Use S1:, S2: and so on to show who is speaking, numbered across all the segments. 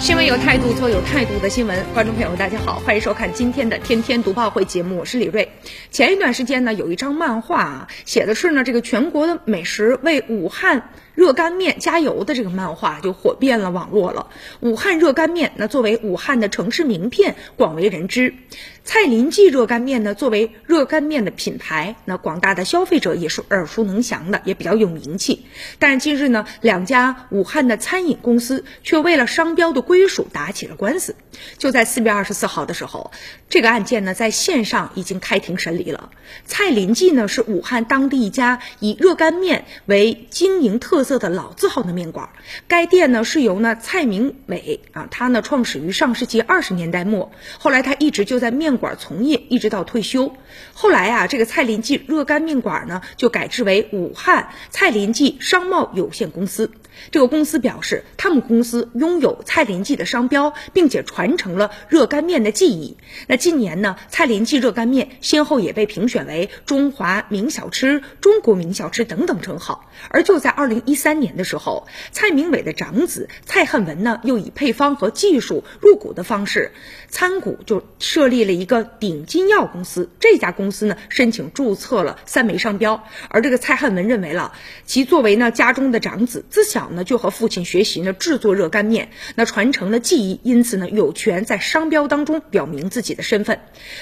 S1: 新闻有态度，做有态度的新闻。观众朋友，大家好，欢迎收看今天的《天天读报会》节目，我是李锐。前一段时间呢，有一张漫画啊，写的是呢这个全国的美食为武汉热干面加油的这个漫画就火遍了网络了。武汉热干面，那作为武汉的城市名片，广为人知。蔡林记热干面呢，作为热干面的品牌，那广大的消费者也是耳熟能详的，也比较有名气。但是近日呢，两家武汉的餐饮公司却为了商标的归属打起了官司。就在四月二十四号的时候，这个案件呢在线上已经开庭审理了。蔡林记呢是武汉当地一家以热干面为经营特色色的老字号的面馆，该店呢是由呢蔡明伟啊，他呢创始于上世纪二十年代末，后来他一直就在面。馆从业一直到退休，后来啊，这个蔡林记热干面馆呢就改制为武汉蔡林记商贸有限公司。这个公司表示，他们公司拥有蔡林记的商标，并且传承了热干面的技艺。那近年呢，蔡林记热干面先后也被评选为中华名小吃、中国名小吃等等称号。而就在二零一三年的时候，蔡明伟的长子蔡汉文呢，又以配方和技术入股的方式参股，就设立了一个鼎金药公司。这家公司呢，申请注册了三枚商标。而这个蔡汉文认为了，其作为呢家中的长子，自小呢就和父亲学习呢制作热干面，那传承了技艺，因此呢有权在商标当中表明自己的身份。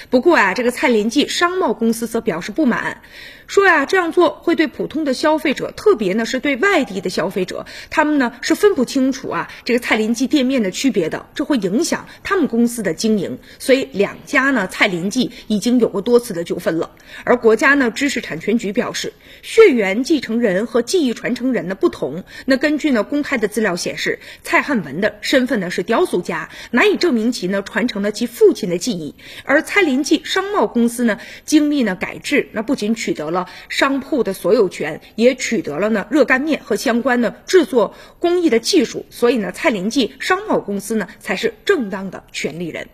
S1: 不过啊，这个蔡林记商贸公司则表示不满。说呀，这样做会对普通的消费者，特别呢是对外地的消费者，他们呢是分不清楚啊这个蔡林记店面的区别的，这会影响他们公司的经营。所以两家呢蔡林记已经有过多次的纠纷了。而国家呢知识产权局表示，血缘继承人和技艺传承人呢不同。那根据呢公开的资料显示，蔡汉文的身份呢是雕塑家，难以证明其呢传承了其父亲的记忆。而蔡林记商贸公司呢经历呢改制，那不仅取得了。商铺的所有权也取得了呢，热干面和相关的制作工艺的技术，所以呢，蔡林记商贸公司呢才是正当的权利人。